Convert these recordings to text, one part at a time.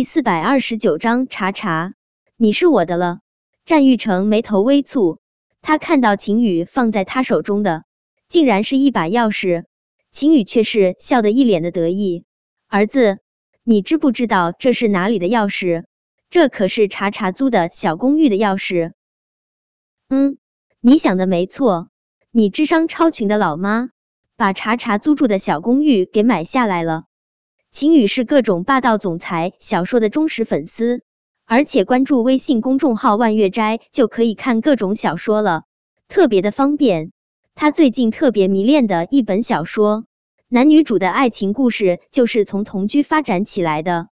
第四百二十九章查查，你是我的了。战玉成眉头微蹙，他看到秦宇放在他手中的，竟然是一把钥匙。秦宇却是笑得一脸的得意。儿子，你知不知道这是哪里的钥匙？这可是查查租的小公寓的钥匙。嗯，你想的没错，你智商超群的老妈把查查租住的小公寓给买下来了。秦宇是各种霸道总裁小说的忠实粉丝，而且关注微信公众号万月斋就可以看各种小说了，特别的方便。他最近特别迷恋的一本小说，男女主的爱情故事就是从同居发展起来的，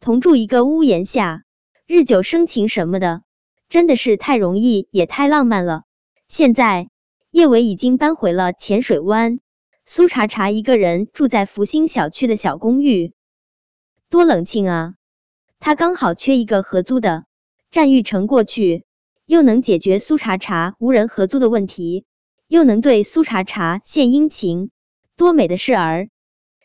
同住一个屋檐下，日久生情什么的，真的是太容易也太浪漫了。现在叶伟已经搬回了浅水湾。苏茶茶一个人住在福星小区的小公寓，多冷清啊！他刚好缺一个合租的，战玉成过去，又能解决苏茶茶无人合租的问题，又能对苏茶茶献殷勤，多美的事儿！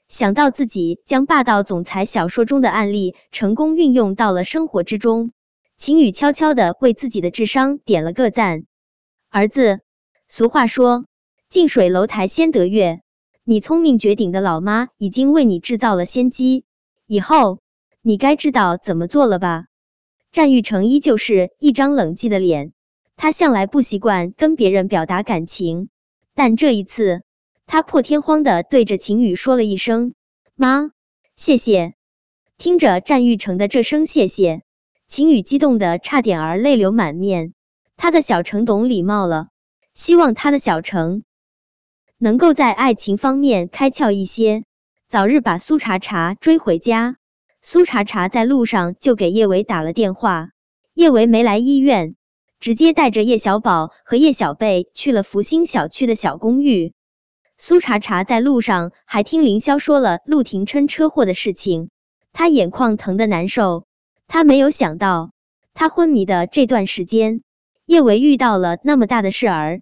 想到自己将霸道总裁小说中的案例成功运用到了生活之中，秦宇悄悄的为自己的智商点了个赞。儿子，俗话说，近水楼台先得月。你聪明绝顶的老妈已经为你制造了先机，以后你该知道怎么做了吧？战玉成依旧是一张冷寂的脸，他向来不习惯跟别人表达感情，但这一次，他破天荒的对着秦宇说了一声“妈，谢谢”。听着战玉成的这声谢谢，秦宇激动的差点儿泪流满面。他的小成懂礼貌了，希望他的小成。能够在爱情方面开窍一些，早日把苏茶茶追回家。苏茶茶在路上就给叶维打了电话，叶维没来医院，直接带着叶小宝和叶小贝去了福星小区的小公寓。苏茶茶在路上还听凌霄说了陆廷琛车祸的事情，他眼眶疼的难受。他没有想到，他昏迷的这段时间，叶维遇到了那么大的事儿。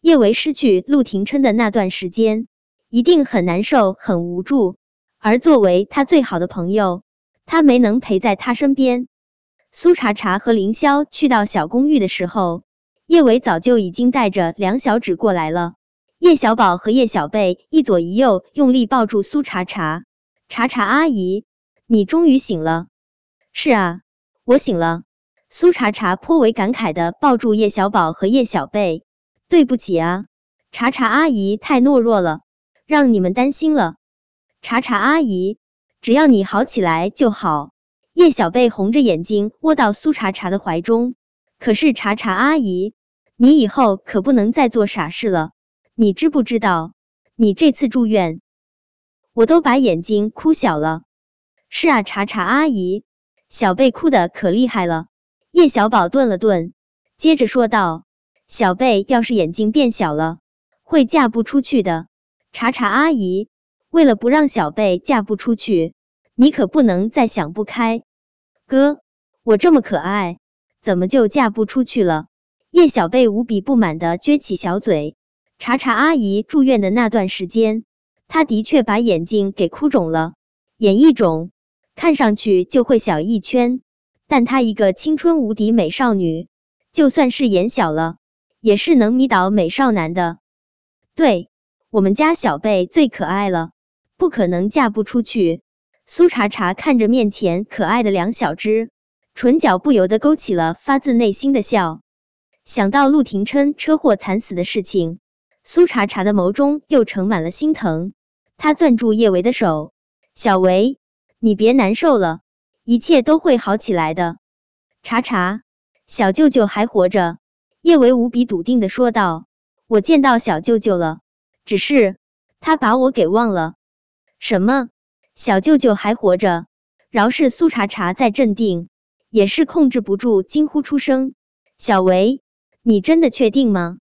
叶维失去陆廷琛的那段时间，一定很难受、很无助。而作为他最好的朋友，他没能陪在他身边。苏茶茶和凌霄去到小公寓的时候，叶维早就已经带着梁小芷过来了。叶小宝和叶小贝一左一右用力抱住苏茶茶。茶茶阿姨，你终于醒了。是啊，我醒了。苏茶茶颇为感慨的抱住叶小宝和叶小贝。对不起啊，茶茶阿姨太懦弱了，让你们担心了。茶茶阿姨，只要你好起来就好。叶小贝红着眼睛窝到苏茶茶的怀中。可是茶茶阿姨，你以后可不能再做傻事了。你知不知道，你这次住院，我都把眼睛哭小了。是啊，茶茶阿姨，小贝哭的可厉害了。叶小宝顿了顿，接着说道。小贝要是眼睛变小了，会嫁不出去的。查查阿姨，为了不让小贝嫁不出去，你可不能再想不开。哥，我这么可爱，怎么就嫁不出去了？叶小贝无比不满的撅起小嘴。查查阿姨住院的那段时间，她的确把眼睛给哭肿了，眼一肿，看上去就会小一圈。但她一个青春无敌美少女，就算是眼小了。也是能迷倒美少男的，对我们家小贝最可爱了，不可能嫁不出去。苏茶茶看着面前可爱的两小只，唇角不由得勾起了发自内心的笑。想到陆廷琛车祸惨死的事情，苏茶茶的眸中又盛满了心疼。他攥住叶维的手，小维，你别难受了，一切都会好起来的。茶茶，小舅舅还活着。叶维无比笃定的说道：“我见到小舅舅了，只是他把我给忘了。”什么？小舅舅还活着？饶是苏茶茶再镇定，也是控制不住惊呼出声。小维，你真的确定吗？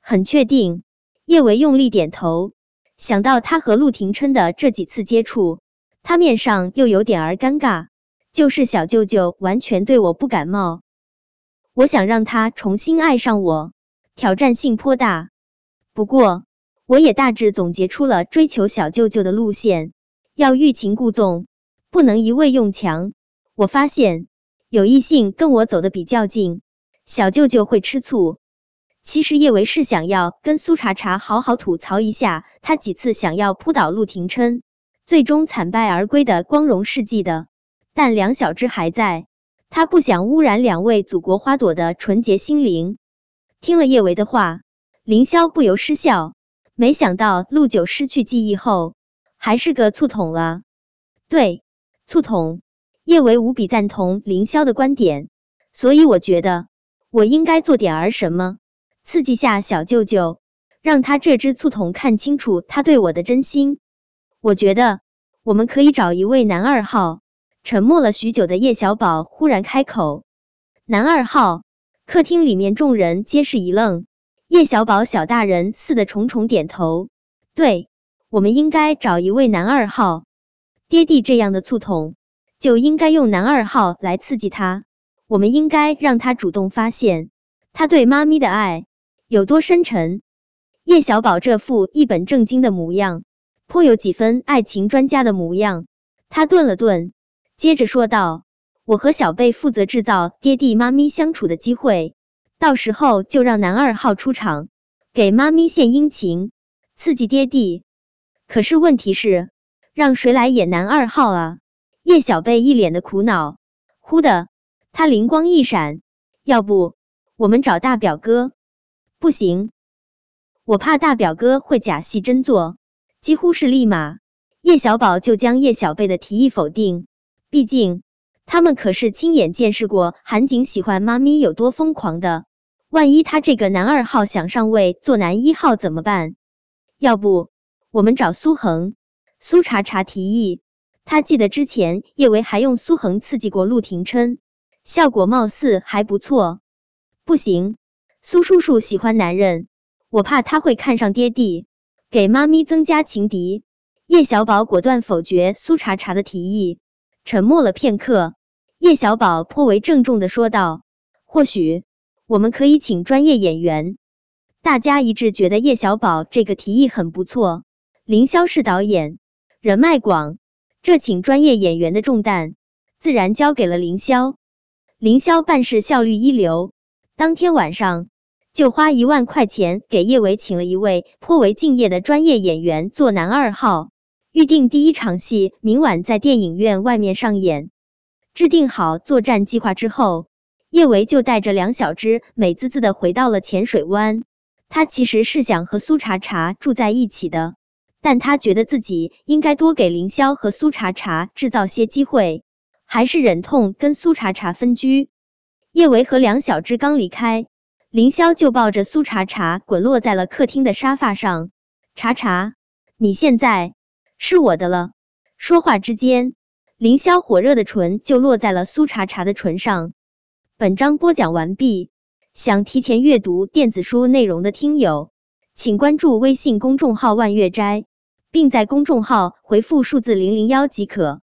很确定。叶维用力点头。想到他和陆廷琛的这几次接触，他面上又有点儿尴尬。就是小舅舅完全对我不感冒。我想让他重新爱上我，挑战性颇大。不过，我也大致总结出了追求小舅舅的路线：要欲擒故纵，不能一味用强。我发现有异性跟我走的比较近，小舅舅会吃醋。其实叶维是想要跟苏茶茶好好吐槽一下，他几次想要扑倒陆廷琛，最终惨败而归的光荣事迹的。但梁小芝还在，他不想污染两位祖国花朵的纯洁心灵。听了叶维的话，凌霄不由失笑。没想到陆九失去记忆后，还是个醋桶啊！对，醋桶。叶维无比赞同凌霄的观点，所以我觉得我应该做点儿什么，刺激下小舅舅，让他这只醋桶看清楚他对我的真心。我觉得我们可以找一位男二号。沉默了许久的叶小宝忽然开口：“男二号。”客厅里面众人皆是一愣。叶小宝小大人似的重重点头：“对，我们应该找一位男二号。爹地这样的醋桶，就应该用男二号来刺激他。我们应该让他主动发现他对妈咪的爱有多深沉。”叶小宝这副一本正经的模样，颇有几分爱情专家的模样。他顿了顿。接着说道：“我和小贝负责制造爹地妈咪相处的机会，到时候就让男二号出场，给妈咪献殷勤，刺激爹地。可是问题是，让谁来演男二号啊？”叶小贝一脸的苦恼。忽的，他灵光一闪：“要不我们找大表哥？”“不行，我怕大表哥会假戏真做。”几乎是立马，叶小宝就将叶小贝的提议否定。毕竟，他们可是亲眼见识过韩景喜欢妈咪有多疯狂的。万一他这个男二号想上位做男一号怎么办？要不我们找苏恒？苏茶茶提议。他记得之前叶维还用苏恒刺激过陆廷琛，效果貌似还不错。不行，苏叔叔喜欢男人，我怕他会看上爹地，给妈咪增加情敌。叶小宝果断否决苏茶茶的提议。沉默了片刻，叶小宝颇为郑重的说道：“或许我们可以请专业演员。”大家一致觉得叶小宝这个提议很不错。凌霄是导演，人脉广，这请专业演员的重担自然交给了凌霄。凌霄办事效率一流，当天晚上就花一万块钱给叶伟请了一位颇为敬业的专业演员做男二号。预定第一场戏，明晚在电影院外面上演。制定好作战计划之后，叶维就带着梁小芝美滋滋的回到了浅水湾。他其实是想和苏茶茶住在一起的，但他觉得自己应该多给凌霄和苏茶茶制造些机会，还是忍痛跟苏茶茶分居。叶维和梁小芝刚离开，凌霄就抱着苏茶茶滚落在了客厅的沙发上。茶茶，你现在。是我的了。说话之间，凌霄火热的唇就落在了苏茶茶的唇上。本章播讲完毕。想提前阅读电子书内容的听友，请关注微信公众号“万月斋”，并在公众号回复数字零零幺即可。